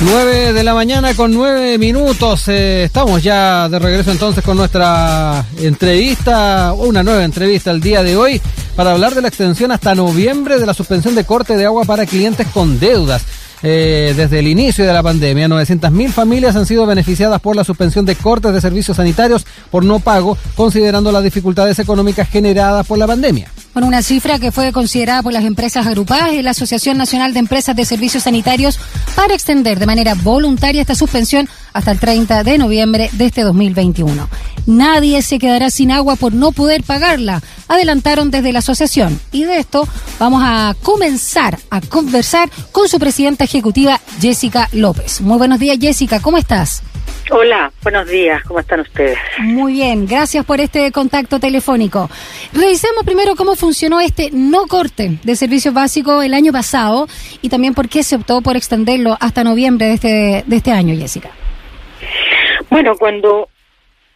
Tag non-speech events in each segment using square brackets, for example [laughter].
9 de la mañana con 9 minutos. Eh, estamos ya de regreso entonces con nuestra entrevista, una nueva entrevista el día de hoy para hablar de la extensión hasta noviembre de la suspensión de corte de agua para clientes con deudas. Eh, desde el inicio de la pandemia, 900.000 familias han sido beneficiadas por la suspensión de cortes de servicios sanitarios por no pago, considerando las dificultades económicas generadas por la pandemia. Con una cifra que fue considerada por las empresas agrupadas y la Asociación Nacional de Empresas de Servicios Sanitarios para extender de manera voluntaria esta suspensión hasta el 30 de noviembre de este 2021. Nadie se quedará sin agua por no poder pagarla, adelantaron desde la asociación. Y de esto vamos a comenzar a conversar con su presidenta ejecutiva, Jessica López. Muy buenos días, Jessica, ¿cómo estás? Hola, buenos días, ¿cómo están ustedes? Muy bien, gracias por este contacto telefónico. Revisemos primero cómo funcionó este no corte de servicios básicos el año pasado y también por qué se optó por extenderlo hasta noviembre de este, de este año, Jessica. Bueno, cuando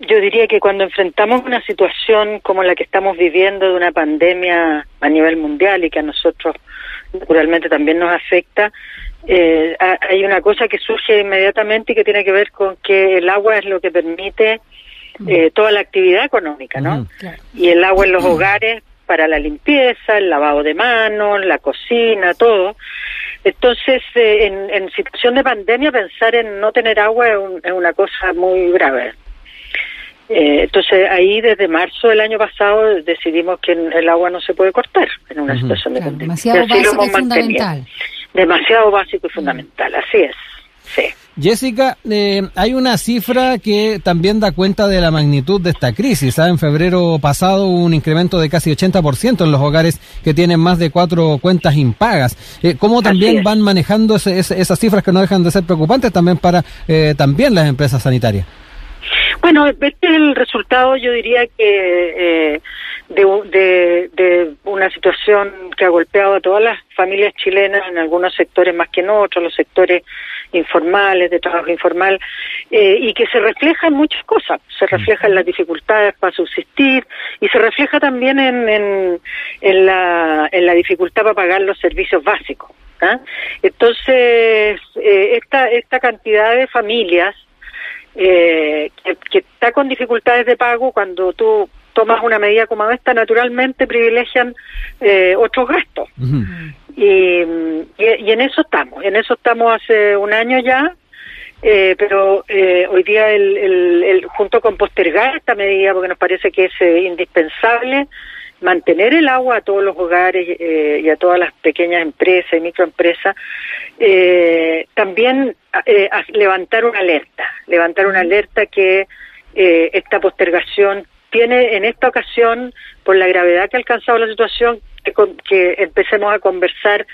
yo diría que cuando enfrentamos una situación como la que estamos viviendo de una pandemia a nivel mundial y que a nosotros naturalmente también nos afecta, eh, hay una cosa que surge inmediatamente y que tiene que ver con que el agua es lo que permite eh, toda la actividad económica, ¿no? Y el agua en los hogares para la limpieza, el lavado de manos, la cocina, todo. Entonces, eh, en, en, situación de pandemia, pensar en no tener agua es, una cosa muy grave. Eh, entonces, ahí desde marzo del año pasado decidimos que el agua no se puede cortar en una situación de pandemia. Demasiado básico y fundamental demasiado básico y fundamental, así es. Sí. Jessica, eh, hay una cifra que también da cuenta de la magnitud de esta crisis. ¿ah? En febrero pasado hubo un incremento de casi 80% en los hogares que tienen más de cuatro cuentas impagas. Eh, ¿Cómo también van manejando esas cifras que no dejan de ser preocupantes también para eh, también las empresas sanitarias? Bueno, este es el resultado, yo diría que eh, de, de, una situación que ha golpeado a todas las familias chilenas, en algunos sectores más que en otros, los sectores informales, de trabajo informal, eh, y que se refleja en muchas cosas. Se refleja en las dificultades para subsistir y se refleja también en, en, en, la, en la dificultad para pagar los servicios básicos. ¿ah? Entonces, eh, esta, esta cantidad de familias eh, que, está con dificultades de pago cuando tú tomas una medida como esta, naturalmente privilegian eh, otros gastos. y, y, en eso estamos, en eso estamos hace un año ya, eh, pero eh, hoy día, el, el, junto con postergar esta medida, porque nos parece que es eh, indispensable, mantener el agua a todos los hogares eh, y a todas las pequeñas empresas y microempresas, eh, también eh, levantar una alerta, levantar una alerta que eh, esta postergación tiene en esta ocasión, por la gravedad que ha alcanzado la situación, que, que empecemos a conversar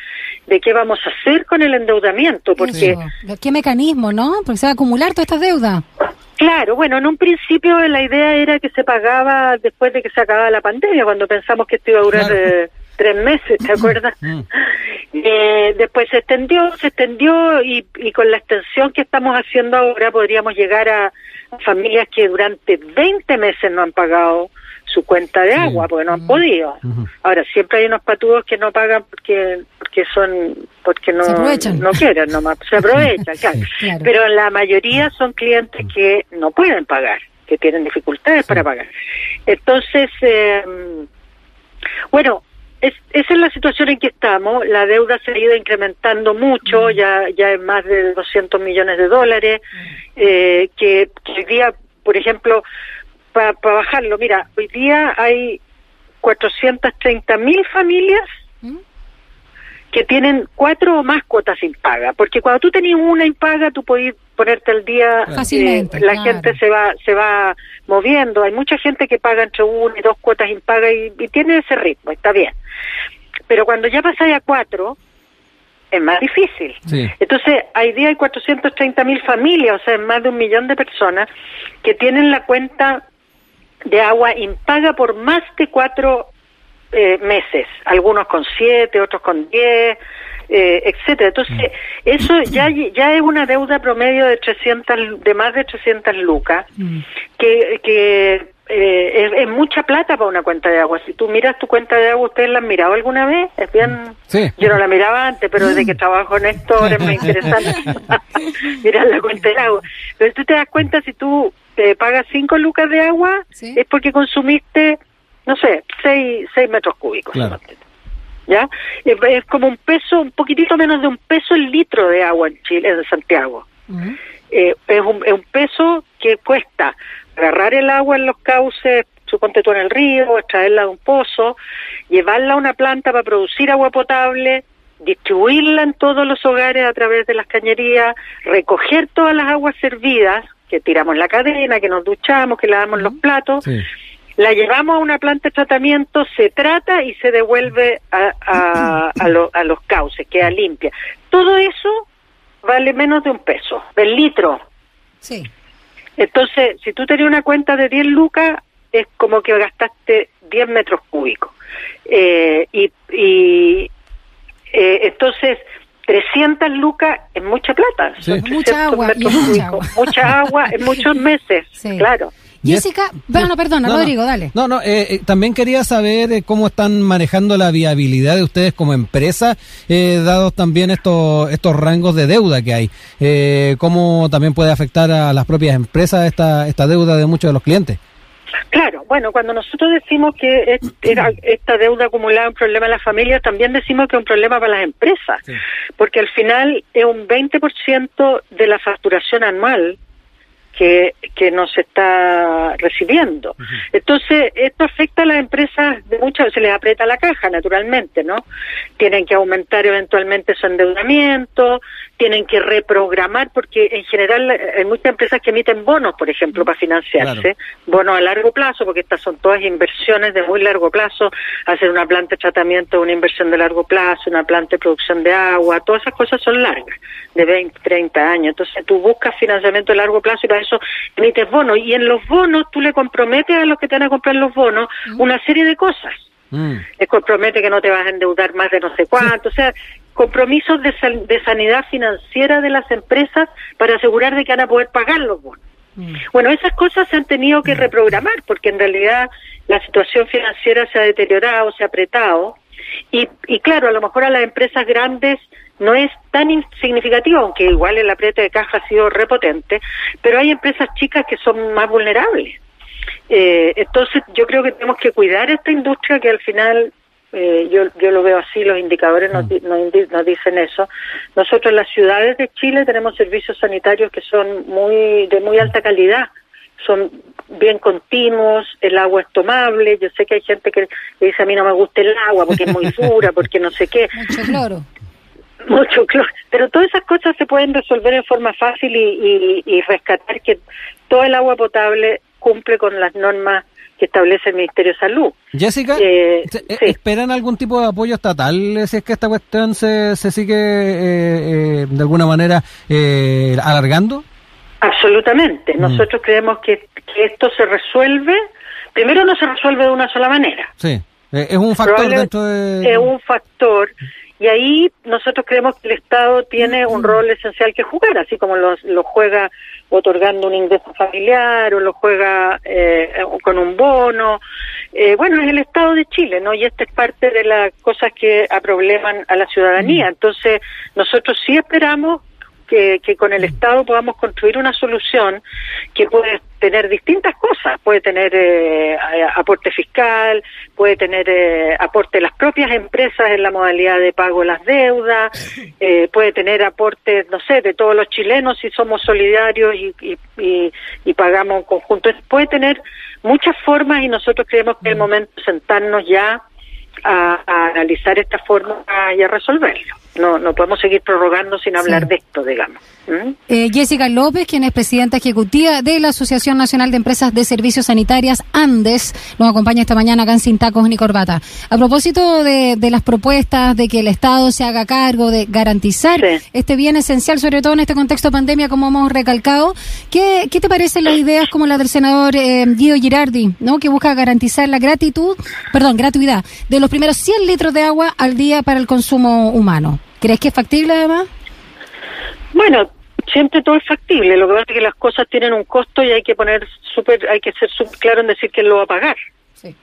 de qué vamos a hacer con el endeudamiento, porque... ¿Qué mecanismo, no? Porque se acumular toda esta deuda. Claro, bueno, en un principio la idea era que se pagaba después de que se acababa la pandemia, cuando pensamos que esto iba a durar eh, tres meses, ¿te acuerdas? Mm. Eh, después se extendió, se extendió y, y, con la extensión que estamos haciendo ahora podríamos llegar a, familias que durante 20 meses no han pagado su cuenta de agua, porque no han podido. Ahora, siempre hay unos patudos que no pagan porque porque son porque no, no quieren nomás, se [laughs] aprovechan, claro. Pero la mayoría son clientes que no pueden pagar, que tienen dificultades para pagar. Entonces, eh, bueno, es, esa es la situación en que estamos. La deuda se ha ido incrementando mucho, ya ya es más de 200 millones de dólares, eh, que, que hoy día, por ejemplo, para bajarlo, mira, hoy día hay 430 mil familias ¿Mm? que tienen cuatro o más cuotas impaga, porque cuando tú tenías una impaga, tú podías ponerte al día, eh, la gente se va se va moviendo, hay mucha gente que paga entre una y dos cuotas impaga y, y tiene ese ritmo, está bien. Pero cuando ya pasáis a cuatro, es más difícil. Entonces, hoy día hay 430 mil familias, o sea, más de un millón de personas que tienen la cuenta de agua impaga por más de cuatro eh, meses, algunos con siete, otros con diez, eh, etcétera. Entonces, eso ya ya es una deuda promedio de 300 de más de 300 lucas mm. que que eh, es, mucha plata para una cuenta de agua. Si tú miras tu cuenta de agua, ¿ustedes la han mirado alguna vez? Es bien... Yo no la miraba antes, pero desde que trabajo en esto es muy [laughs] interesante [laughs] mirar la cuenta de agua. Pero tú te das cuenta, si tú te pagas 5 lucas de agua, es porque consumiste, no sé, 6, seis metros cúbicos. ¿Ya? Es, como un peso, un poquitito menos de un peso el litro de agua en Chile, en Santiago. Eh, es, un, es un peso que cuesta agarrar el agua en los cauces, suponte tú en el río, extraerla de un pozo, llevarla a una planta para producir agua potable, distribuirla en todos los hogares a través de las cañerías, recoger todas las aguas servidas, que tiramos la cadena, que nos duchamos, que lavamos los platos, la llevamos a una planta de tratamiento, se trata y se devuelve a, a, a los cauces, queda limpia. Todo eso vale menos de un peso, del litro. Sí. Entonces, si tú tenías una cuenta de 10 lucas, es como que gastaste 10 metros cúbicos. Eh, y y eh, entonces, 300 lucas es mucha plata. Mucha agua, mucha agua. Mucha agua en muchos [laughs] meses, claro. Jessica, bueno, perdona, Rodrigo, dale. No, no, eh, eh, también quería saber eh, cómo están manejando la viabilidad de ustedes como empresa, dados también estos estos rangos de deuda que hay. ¿Cómo también puede afectar a las propias empresas esta, esta deuda de muchos de los clientes? Claro, bueno, cuando nosotros decimos que esta deuda acumulada es un problema en las familias, también decimos que es un problema para las empresas, porque al final es un 20% de la facturación anual que, que no se está recibiendo. Entonces, esto afecta a las empresas de muchas, se les aprieta la caja, naturalmente, ¿no? Tienen que aumentar eventualmente su endeudamiento, tienen que reprogramar, porque en general hay muchas empresas que emiten bonos, por ejemplo, para financiarse, bonos a largo plazo, porque estas son todas inversiones de muy largo plazo, hacer una planta de tratamiento, una inversión de largo plazo, una planta de producción de agua, todas esas cosas son largas, de 20, 30 años. Entonces tú buscas financiamiento de largo plazo y para eso emites bonos. Y en los bonos tú le comprometes a los que te van a comprar los bonos una serie de cosas. Mm. Les compromete que no te vas a endeudar más de no sé cuánto. O sea, compromisos de, de sanidad financiera de las empresas para asegurar de que van a poder pagar los bonos. Mm. Bueno, esas cosas se han tenido que mm. reprogramar porque en realidad la situación financiera se ha deteriorado, se ha apretado y, y claro, a lo mejor a las empresas grandes no es tan significativo, aunque igual el apriete de caja ha sido repotente, pero hay empresas chicas que son más vulnerables. Eh, entonces yo creo que tenemos que cuidar esta industria que al final, eh, yo, yo lo veo así, los indicadores nos, mm. nos, nos, dicen eso. Nosotros en las ciudades de Chile tenemos servicios sanitarios que son muy de muy alta calidad, son bien continuos, el agua es tomable, yo sé que hay gente que dice a mí no me gusta el agua porque es muy [laughs] dura, porque no sé qué. Mucho cloro [laughs] mucho cloro. Pero todas esas cosas se pueden resolver en forma fácil y, y, rescatar que todo el agua potable cumple con las normas que establece el Ministerio de Salud. Jessica, eh, eh, ¿esperan algún tipo de apoyo estatal si es que esta cuestión se, se sigue eh, de alguna manera alargando? Absolutamente. Mm. Nosotros creemos que, que, esto se resuelve, primero no se resuelve de una sola manera. Sí, es un factor dentro de... Es un factor y ahí nosotros creemos que el Estado tiene un rol esencial que jugar, así como lo, juega otorgando un ingreso familiar o lo juega eh, con un bono. Eh, bueno, es el Estado de Chile, ¿no? Y esta es parte de las cosas que aprobleman a la ciudadanía. Entonces, nosotros sí esperamos que, que con el Estado podamos construir una solución que puede tener distintas cosas. Puede tener eh, aporte fiscal, puede tener eh, aporte de las propias empresas en la modalidad de pago de las deudas, [laughs] eh, puede tener aporte, no sé, de todos los chilenos si somos solidarios y, y, y, pagamos en conjunto. Puede tener muchas formas y nosotros creemos que es el momento de sentarnos ya a, analizar esta forma y a resolverlo. No, no podemos seguir prorrogando sin hablar de esto, digamos. ¿Mm? Eh, Jessica López, quien es presidenta ejecutiva de la Asociación Nacional de Empresas de Servicios Sanitarias, Andes, nos acompaña esta mañana acá en Sin Tacos ni Corbata. A propósito de, las propuestas de que el Estado se haga cargo de garantizar este bien esencial, sobre todo en este contexto de pandemia, como hemos recalcado, ¿qué, qué te parecen las ideas como la del senador eh, Guido Girardi, ¿no? que busca garantizar la gratitud, perdón, gratuidad de los primeros 100 litros de agua al día para el consumo humano? ¿Crees que es factible además? Bueno, siempre todo es factible. Lo que pasa es que las cosas tienen un costo y hay que poner súper, hay que ser súper claro en decir quién lo va a pagar. Sí.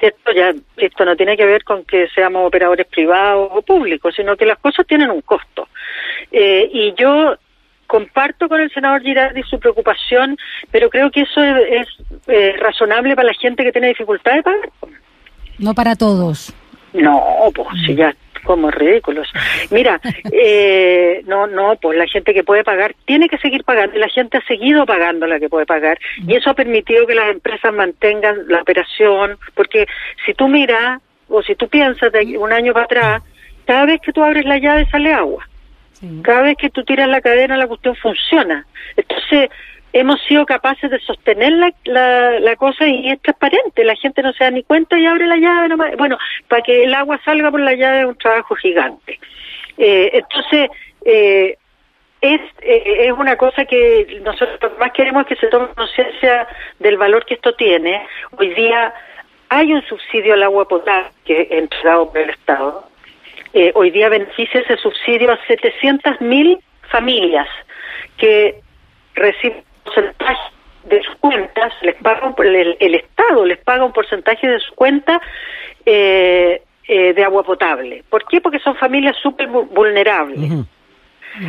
Esto ya, esto no tiene que ver con que seamos operadores privados o públicos, sino que las cosas tienen un costo. Eh, y yo comparto con el senador Girardi su preocupación, pero creo que eso es, eh, razonable para la gente que tiene dificultad de pagar. No para todos. No, pues si ya como ridículos. Mira, [laughs] eh, no, no, pues la gente que puede pagar tiene que seguir pagando. La gente ha seguido pagando la que puede pagar y eso ha permitido que las empresas mantengan la operación, porque si tú miras o si tú piensas de un año para atrás, cada vez que tú abres la llave sale agua. Cada vez que tú tiras la cadena la cuestión funciona. Entonces, hemos sido capaces de sostener la, la, cosa y es transparente, la gente no se da ni cuenta y abre la llave nomás. Bueno, para que el agua salga por la llave es un trabajo gigante. Eh, entonces, eh, es, eh, es una cosa que nosotros más queremos que se tome conciencia del valor que esto tiene. Hoy día hay un subsidio al agua potable que es entregado por el Estado. hoy día beneficia ese subsidio a 700.000 familias que reciben porcentaje de sus cuentas, les paga el, el, Estado les paga un porcentaje de su cuenta eh, eh, de agua potable. ¿Por qué? Porque son familias súper vulnerables.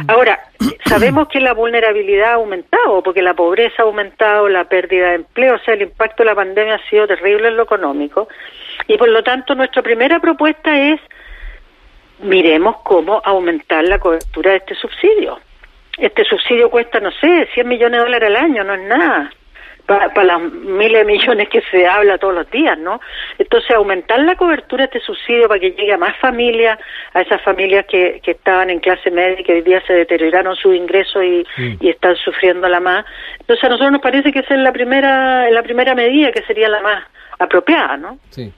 Ahora, sabemos que la vulnerabilidad ha aumentado, porque la pobreza ha aumentado, la pérdida de empleo, o sea, el impacto de la pandemia ha sido terrible en lo económico, y por lo tanto nuestra primera propuesta es, miremos cómo aumentar la cobertura de este subsidio este subsidio cuesta, no sé, 100 millones de dólares al año, no es nada, para, para las miles de millones que se habla todos los días, ¿no? Entonces, aumentar la cobertura de este subsidio para que llegue a más familias, a esas familias que, que estaban en clase media y que hoy día se deterioraron sus ingresos y, y están sufriendo la más. Entonces, a nosotros nos parece que esa es la primera, la primera medida que sería la más apropiada, ¿no? Sí.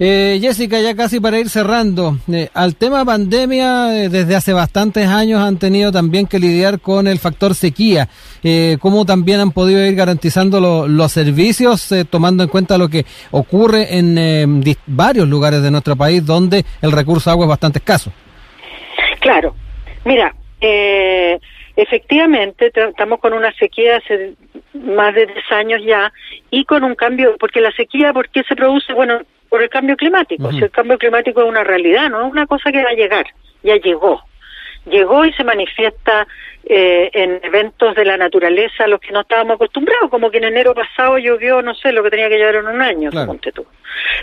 Eh, Jessica, ya casi para ir cerrando, eh, al tema pandemia, eh, desde hace bastantes años han tenido también que lidiar con el factor sequía. Eh, ¿Cómo también han podido ir garantizando los servicios, eh, tomando en cuenta lo que ocurre en varios lugares de nuestro país donde el recurso agua es bastante escaso? Claro, mira, efectivamente estamos con una sequía hace más de 10 años ya y con un cambio, porque la sequía, ¿por qué se produce? Bueno, por el cambio climático. Si el cambio climático es una realidad, no es una cosa que va a llegar, ya llegó. Llegó y se manifiesta eh, en eventos de la naturaleza a los que no estábamos acostumbrados, como que en enero pasado llovió, no sé, lo que tenía que llover en un año, tú.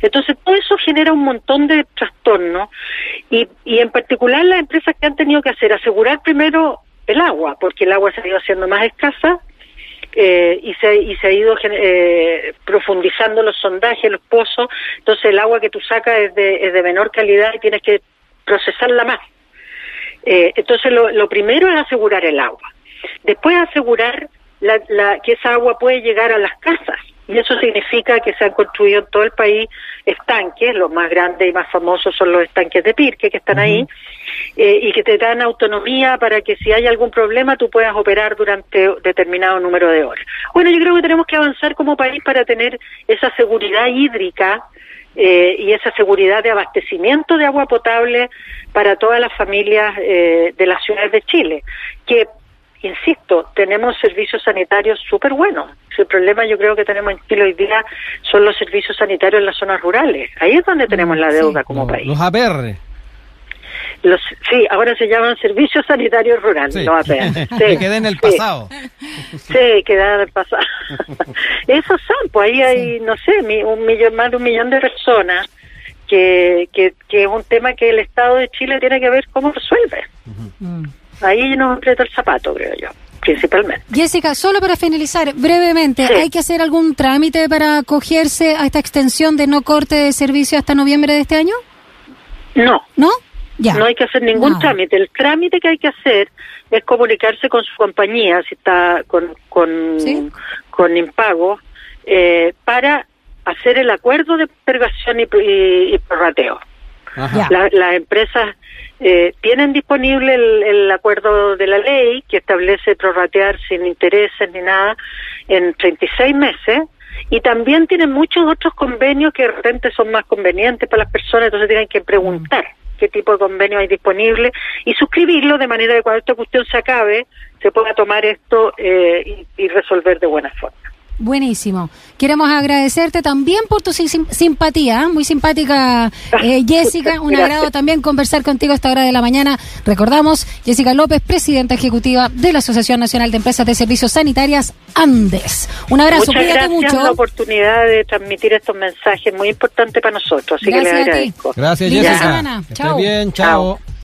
Entonces, todo eso genera un montón de trastornos y, y en particular las empresas que han tenido que hacer, asegurar primero el agua, porque el agua se ha ido haciendo más escasa, eh, y, se, y se ha ido eh, profundizando los sondajes, los pozos, entonces el agua que tú sacas es de, es de menor calidad y tienes que procesarla más. Eh, entonces lo, lo primero es asegurar el agua. Después asegurar la, la, que esa agua puede llegar a las casas. Y eso significa que se han construido en todo el país estanques, los más grandes y más famosos son los estanques de Pirque que están ahí, eh, y que te dan autonomía para que si hay algún problema tú puedas operar durante determinado número de horas. Bueno, yo creo que tenemos que avanzar como país para tener esa seguridad hídrica eh, y esa seguridad de abastecimiento de agua potable para todas las familias eh, de las ciudades de Chile, que insisto, tenemos servicios sanitarios súper buenos. El problema yo creo que tenemos en Chile hoy día son los servicios sanitarios en las zonas rurales. Ahí es donde tenemos la deuda como país. Los APR. Los, sí, ahora se llaman servicios sanitarios rurales, los APR. [laughs] que queden en el pasado. Sí, quedan en el pasado. Esos son, pues ahí hay, no sé, un millón, más de un millón de personas que, que, que es un tema que el Estado de Chile tiene que ver cómo resuelve. Ahí nos aprieta el zapato, creo yo. principalmente. Jessica, solo para finalizar, brevemente, Sí. ¿hay que hacer algún trámite para acogerse a esta extensión de no corte de servicio hasta noviembre de este año? No, ¿No? Ya. no hay que hacer ningún trámite. El trámite que hay que hacer es comunicarse con su compañía, si está con, con, Sí. con impago, eh, para hacer el acuerdo de postergación y, y- y prorrateo. La- las empresas eh, tienen disponible el, el acuerdo de la ley que establece prorratear sin intereses ni nada en 36 meses y también tienen muchos otros convenios que de repente son más convenientes para las personas, entonces tienen que preguntar qué tipo de convenio hay disponible y suscribirlo de manera que cuando esta cuestión se acabe se pueda tomar esto eh, y, y resolver de buena forma. Buenísimo. Queremos agradecerte también por tu sim- simpatía, ¿eh? muy simpática eh, [laughs] Jessica. Un agrado también conversar contigo a esta hora de la mañana. Recordamos, Jessica López, presidenta ejecutiva de la Asociación Nacional de Empresas de Servicios Sanitarias Andes. Un abrazo, Muchas cuídate gracias por la mucho. oportunidad de transmitir estos mensajes muy importantes para nosotros, así que Gracias les a ti. agradezco. Gracias, Linda Jessica. semana. Que Chao. bien, chao. Chao.